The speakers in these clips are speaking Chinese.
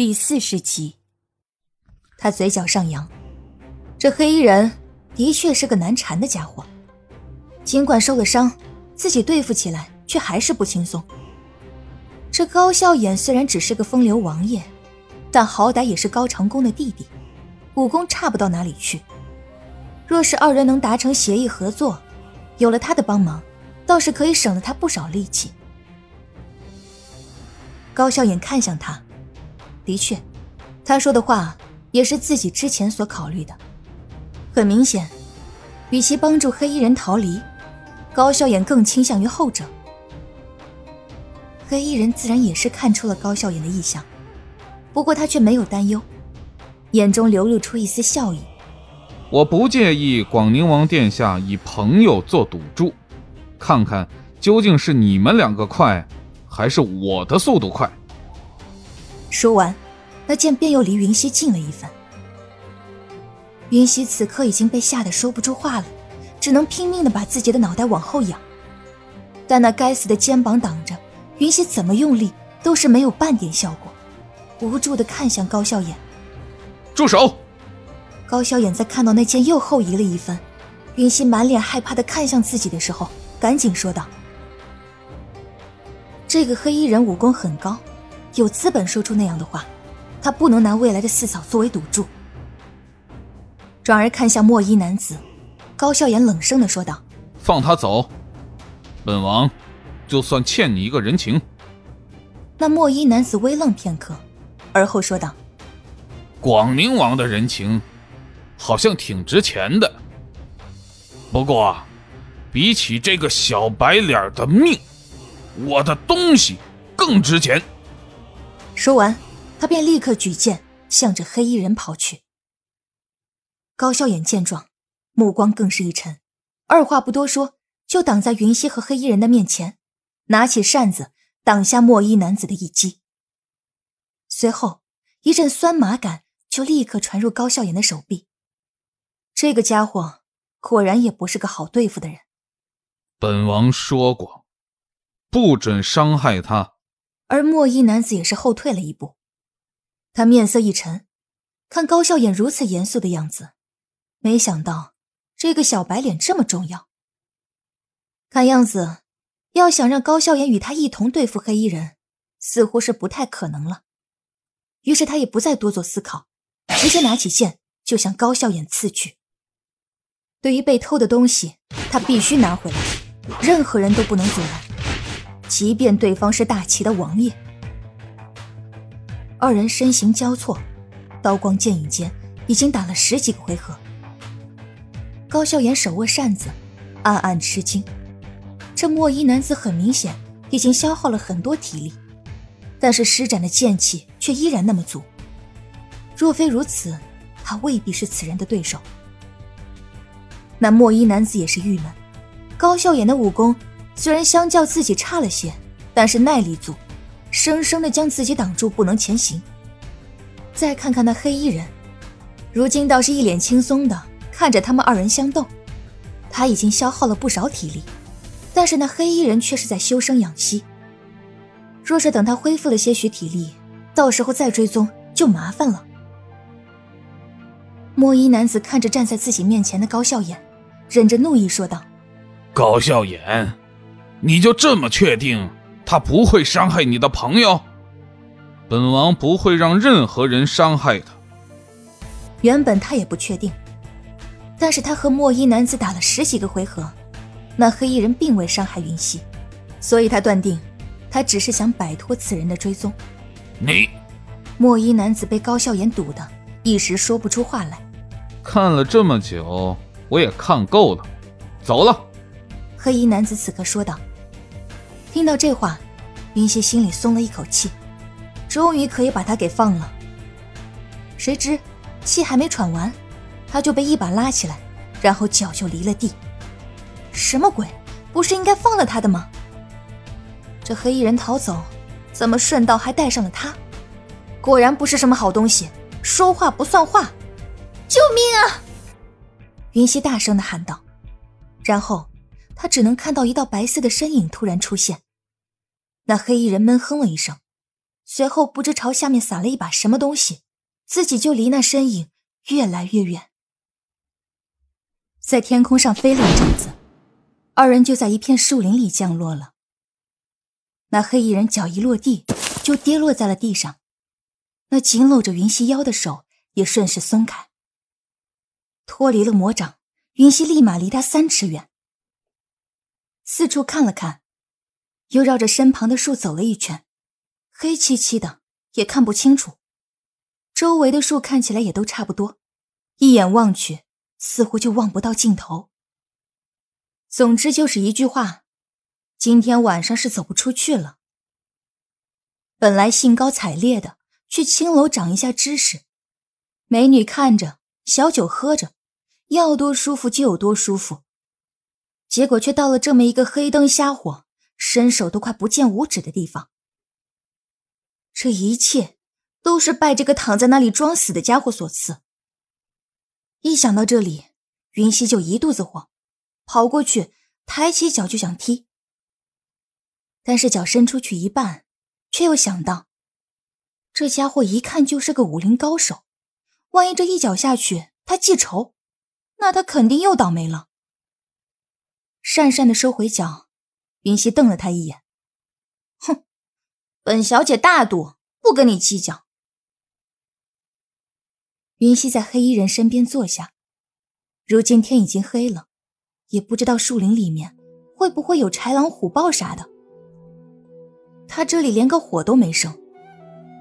第四十集，他嘴角上扬，这黑衣人的确是个难缠的家伙。尽管受了伤，自己对付起来却还是不轻松。这高笑眼虽然只是个风流王爷，但好歹也是高长恭的弟弟，武功差不到哪里去。若是二人能达成协议合作，有了他的帮忙，倒是可以省了他不少力气。高笑眼看向他。的确，他说的话也是自己之前所考虑的。很明显，与其帮助黑衣人逃离，高笑颜更倾向于后者。黑衣人自然也是看出了高笑颜的意向，不过他却没有担忧，眼中流露出一丝笑意。我不介意广宁王殿下以朋友做赌注，看看究竟是你们两个快，还是我的速度快。说完，那剑便又离云溪近了一分。云溪此刻已经被吓得说不出话了，只能拼命的把自己的脑袋往后仰。但那该死的肩膀挡着，云溪怎么用力都是没有半点效果。无助的看向高笑眼，住手！高笑眼在看到那剑又后移了一分，云溪满脸害怕的看向自己的时候，赶紧说道：“这个黑衣人武功很高。”有资本说出那样的话，他不能拿未来的四嫂作为赌注。转而看向墨衣男子，高笑颜冷声的说道：“放他走，本王就算欠你一个人情。”那墨衣男子微愣片刻，而后说道：“广宁王的人情，好像挺值钱的。不过，比起这个小白脸的命，我的东西更值钱。”说完，他便立刻举剑向着黑衣人跑去。高笑眼见状，目光更是一沉，二话不多说，就挡在云溪和黑衣人的面前，拿起扇子挡下墨衣男子的一击。随后，一阵酸麻感就立刻传入高笑眼的手臂。这个家伙果然也不是个好对付的人。本王说过，不准伤害他。而墨衣男子也是后退了一步，他面色一沉，看高笑眼如此严肃的样子，没想到这个小白脸这么重要。看样子，要想让高笑颜与他一同对付黑衣人，似乎是不太可能了。于是他也不再多做思考，直接拿起剑就向高笑颜刺去。对于被偷的东西，他必须拿回来，任何人都不能阻拦。即便对方是大齐的王爷，二人身形交错，刀光剑影间已经打了十几个回合。高笑颜手握扇子，暗暗吃惊。这墨衣男子很明显已经消耗了很多体力，但是施展的剑气却依然那么足。若非如此，他未必是此人的对手。那墨衣男子也是郁闷，高笑颜的武功。虽然相较自己差了些，但是耐力足，生生的将自己挡住，不能前行。再看看那黑衣人，如今倒是一脸轻松的看着他们二人相斗。他已经消耗了不少体力，但是那黑衣人却是在修生养息。若是等他恢复了些许体力，到时候再追踪就麻烦了。墨衣男子看着站在自己面前的高笑颜，忍着怒意说道：“高笑颜。”你就这么确定他不会伤害你的朋友？本王不会让任何人伤害他。原本他也不确定，但是他和墨衣男子打了十几个回合，那黑衣人并未伤害云溪，所以他断定他只是想摆脱此人的追踪。你，墨衣男子被高笑颜堵的，一时说不出话来。看了这么久，我也看够了，走了。黑衣男子此刻说道。听到这话，云溪心里松了一口气，终于可以把他给放了。谁知气还没喘完，他就被一把拉起来，然后脚就离了地。什么鬼？不是应该放了他的吗？这黑衣人逃走，怎么顺道还带上了他？果然不是什么好东西，说话不算话！救命啊！云溪大声的喊道，然后。他只能看到一道白色的身影突然出现。那黑衣人闷哼了一声，随后不知朝下面撒了一把什么东西，自己就离那身影越来越远，在天空上飞了一阵子，二人就在一片树林里降落了。那黑衣人脚一落地，就跌落在了地上，那紧搂着云溪腰的手也顺势松开，脱离了魔掌，云溪立马离他三尺远，四处看了看，又绕着身旁的树走了一圈。黑漆漆的，也看不清楚。周围的树看起来也都差不多，一眼望去，似乎就望不到尽头。总之就是一句话：今天晚上是走不出去了。本来兴高采烈的去青楼长一下知识，美女看着，小酒喝着，要多舒服就有多舒服。结果却到了这么一个黑灯瞎火、伸手都快不见五指的地方。这一切都是拜这个躺在那里装死的家伙所赐。一想到这里，云溪就一肚子火，跑过去，抬起脚就想踢。但是脚伸出去一半，却又想到，这家伙一看就是个武林高手，万一这一脚下去他记仇，那他肯定又倒霉了。讪讪的收回脚，云溪瞪了他一眼，哼。本小姐大度，不跟你计较。云溪在黑衣人身边坐下，如今天已经黑了，也不知道树林里面会不会有豺狼虎豹啥的。他这里连个火都没生，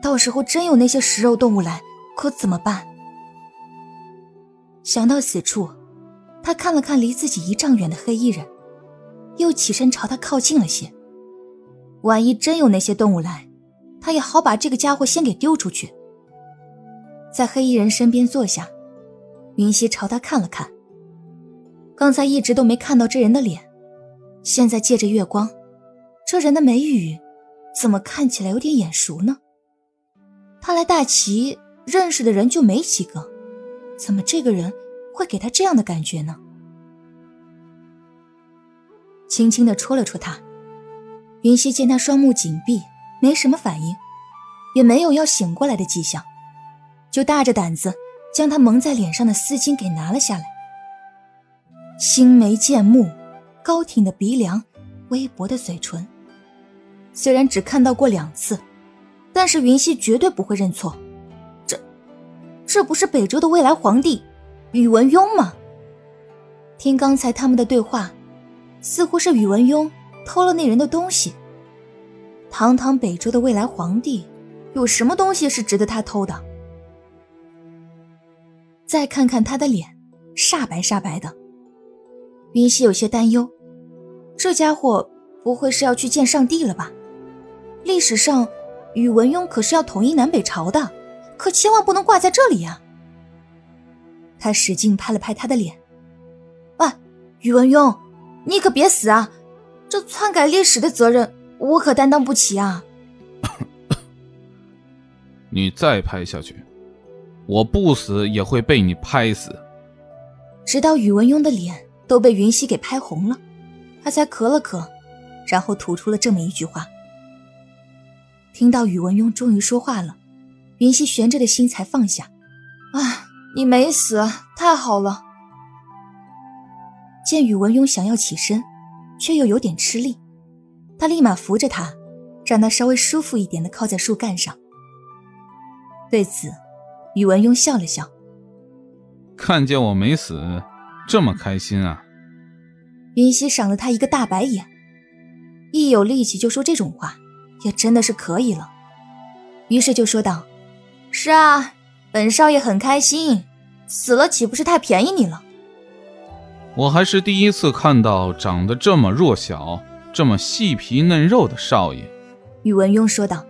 到时候真有那些食肉动物来，可怎么办？想到此处，他看了看离自己一丈远的黑衣人，又起身朝他靠近了些。万一真有那些动物来，他也好把这个家伙先给丢出去。在黑衣人身边坐下，云溪朝他看了看。刚才一直都没看到这人的脸，现在借着月光，这人的眉宇怎么看起来有点眼熟呢？他来大齐认识的人就没几个，怎么这个人会给他这样的感觉呢？轻轻的戳了戳他。云溪见他双目紧闭，没什么反应，也没有要醒过来的迹象，就大着胆子将他蒙在脸上的丝巾给拿了下来。青眉剑目，高挺的鼻梁，微薄的嘴唇。虽然只看到过两次，但是云溪绝对不会认错。这，这不是北周的未来皇帝宇文邕吗？听刚才他们的对话，似乎是宇文邕。偷了那人的东西。堂堂北周的未来皇帝，有什么东西是值得他偷的？再看看他的脸，煞白煞白的。云溪有些担忧，这家伙不会是要去见上帝了吧？历史上，宇文邕可是要统一南北朝的，可千万不能挂在这里呀。他使劲拍了拍他的脸，喂，宇文邕，你可别死啊！这篡改历史的责任，我可担当不起啊！你再拍下去，我不死也会被你拍死。直到宇文邕的脸都被云溪给拍红了，他才咳了咳，然后吐出了这么一句话。听到宇文邕终于说话了，云溪悬着的心才放下。啊，你没死，太好了！见宇文邕想要起身。却又有点吃力，他立马扶着他，让他稍微舒服一点的靠在树干上。对此，宇文邕笑了笑，看见我没死，这么开心啊！云溪赏了他一个大白眼，一有力气就说这种话，也真的是可以了。于是就说道：“是啊，本少爷很开心，死了岂不是太便宜你了？”我还是第一次看到长得这么弱小、这么细皮嫩肉的少爷。”宇文邕说道。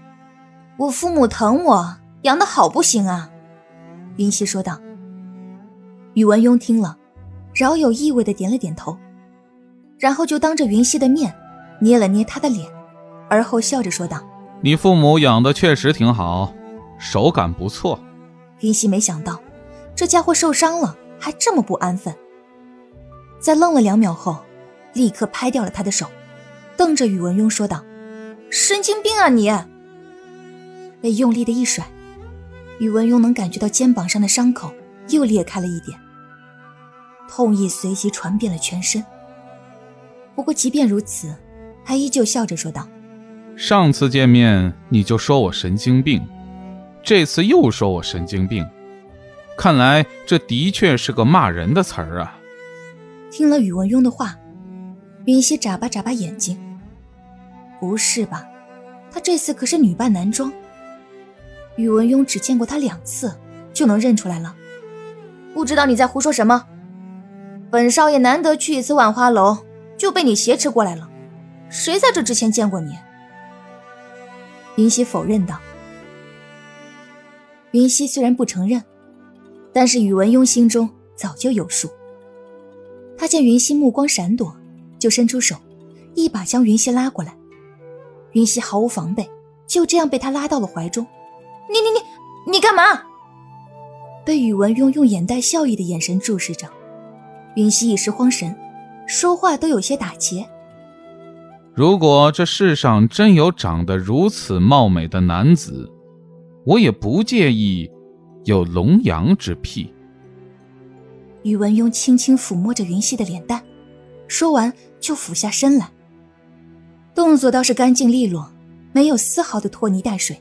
“我父母疼我，养的好不行啊。”云溪说道。宇文邕听了，饶有意味的点了点头，然后就当着云溪的面捏了捏他的脸，而后笑着说道：“你父母养的确实挺好，手感不错。”云溪没想到，这家伙受伤了还这么不安分。在愣了两秒后，立刻拍掉了他的手，瞪着宇文邕说道：“神经病啊你！”被用力的一甩，宇文邕能感觉到肩膀上的伤口又裂开了一点，痛意随即传遍了全身。不过即便如此，他依旧笑着说道：“上次见面你就说我神经病，这次又说我神经病，看来这的确是个骂人的词儿啊。”听了宇文邕的话，云溪眨巴眨巴眼睛：“不是吧？他这次可是女扮男装。”宇文邕只见过他两次，就能认出来了。不知道你在胡说什么？本少爷难得去一次万花楼，就被你挟持过来了。谁在这之前见过你？云溪否认道。云溪虽然不承认，但是宇文邕心中早就有数。他见云溪目光闪躲，就伸出手，一把将云溪拉过来。云溪毫无防备，就这样被他拉到了怀中。你你你你干嘛？被宇文邕用眼带笑意的眼神注视着，云溪一时慌神，说话都有些打结。如果这世上真有长得如此貌美的男子，我也不介意有龙阳之癖。宇文邕轻轻抚摸着云溪的脸蛋，说完就俯下身来，动作倒是干净利落，没有丝毫的拖泥带水。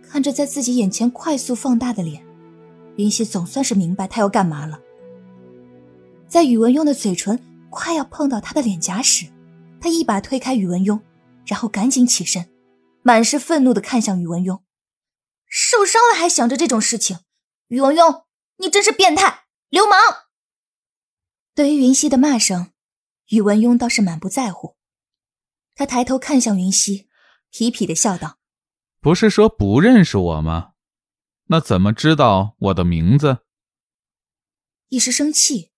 看着在自己眼前快速放大的脸，云溪总算是明白他要干嘛了。在宇文邕的嘴唇快要碰到他的脸颊时，他一把推开宇文邕，然后赶紧起身，满是愤怒的看向宇文邕：“受伤了还想着这种事情，宇文邕，你真是变态流氓！”对于云溪的骂声，宇文邕倒是满不在乎。他抬头看向云溪，痞痞的笑道。不是说不认识我吗？那怎么知道我的名字？一时生气，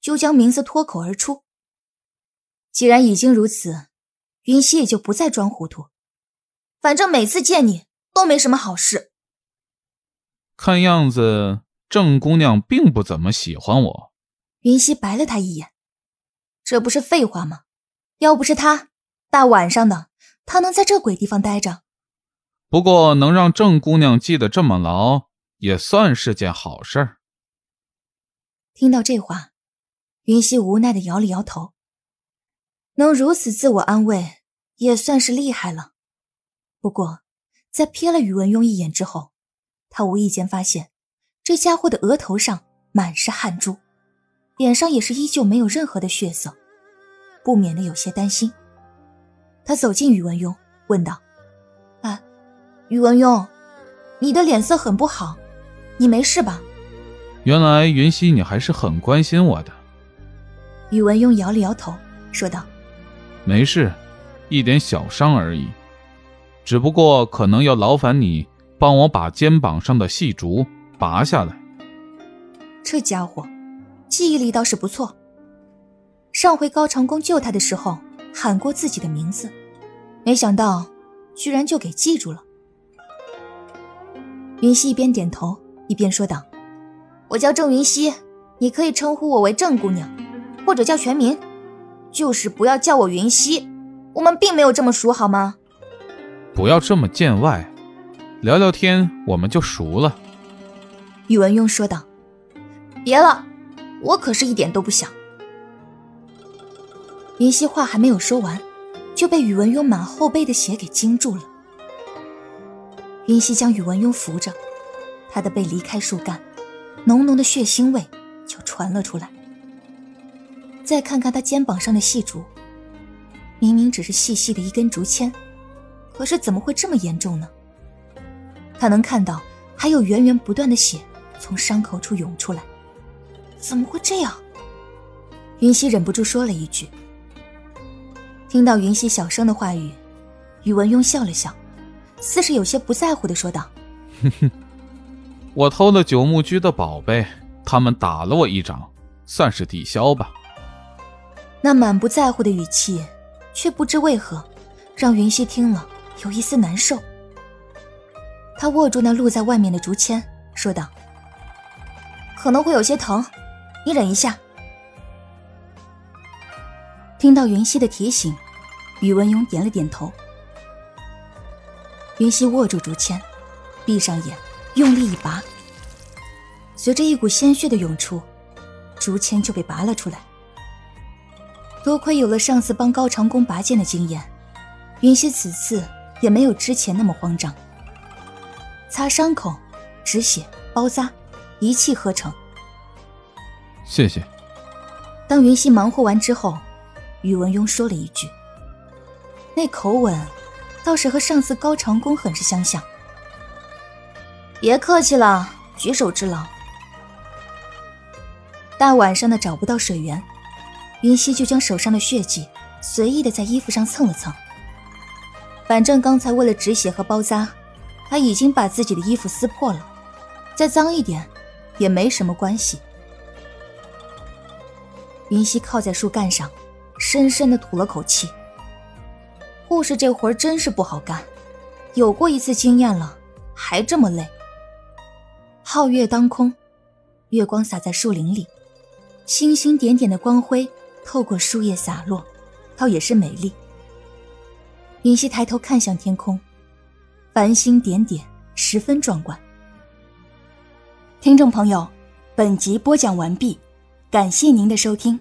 就将名字脱口而出。既然已经如此，云溪也就不再装糊涂。反正每次见你都没什么好事。看样子郑姑娘并不怎么喜欢我。云溪白了他一眼，这不是废话吗？要不是他，大晚上的，他能在这鬼地方待着？不过能让郑姑娘记得这么牢，也算是件好事儿。听到这话，云溪无奈的摇了摇头。能如此自我安慰，也算是厉害了。不过，在瞥了宇文邕一眼之后，他无意间发现，这家伙的额头上满是汗珠，脸上也是依旧没有任何的血色，不免的有些担心。他走近宇文邕，问道。宇文邕，你的脸色很不好，你没事吧？原来云溪，你还是很关心我的。宇文邕摇了摇头，说道：“没事，一点小伤而已，只不过可能要劳烦你帮我把肩膀上的细竹拔下来。”这家伙记忆力倒是不错，上回高长恭救他的时候喊过自己的名字，没想到居然就给记住了。云溪一边点头一边说道：“我叫郑云溪，你可以称呼我为郑姑娘，或者叫全名，就是不要叫我云溪。我们并没有这么熟，好吗？”不要这么见外，聊聊天我们就熟了。”宇文邕说道。“别了，我可是一点都不想。”云溪话还没有说完，就被宇文邕满后背的血给惊住了。云溪将宇文邕扶着，他的背离开树干，浓浓的血腥味就传了出来。再看看他肩膀上的细竹，明明只是细细的一根竹签，可是怎么会这么严重呢？他能看到还有源源不断的血从伤口处涌出来，怎么会这样？云溪忍不住说了一句。听到云溪小声的话语，宇文邕笑了笑。似是有些不在乎的说道：“哼哼，我偷了九牧居的宝贝，他们打了我一掌，算是抵消吧。”那满不在乎的语气，却不知为何，让云溪听了有一丝难受。他握住那露在外面的竹签，说道：“可能会有些疼，你忍一下。”听到云溪的提醒，宇文邕点了点头。云溪握住竹签，闭上眼，用力一拔，随着一股鲜血的涌出，竹签就被拔了出来。多亏有了上次帮高长恭拔剑的经验，云溪此次也没有之前那么慌张。擦伤口、止血、包扎，一气呵成。谢谢。当云溪忙活完之后，宇文邕说了一句：“那口吻，倒是和上次高长恭很是相像。”别客气了，举手之劳。大晚上的找不到水源，云溪就将手上的血迹随意的在衣服上蹭了蹭。反正刚才为了止血和包扎，他已经把自己的衣服撕破了，再脏一点也没什么关系。云溪靠在树干上，深深的吐了口气。护士这活真是不好干，有过一次经验了，还这么累。皓月当空，月光洒在树林里，星星点点的光辉透过树叶洒落，倒也是美丽。云溪抬头看向天空，繁星点点，十分壮观。听众朋友，本集播讲完毕，感谢您的收听。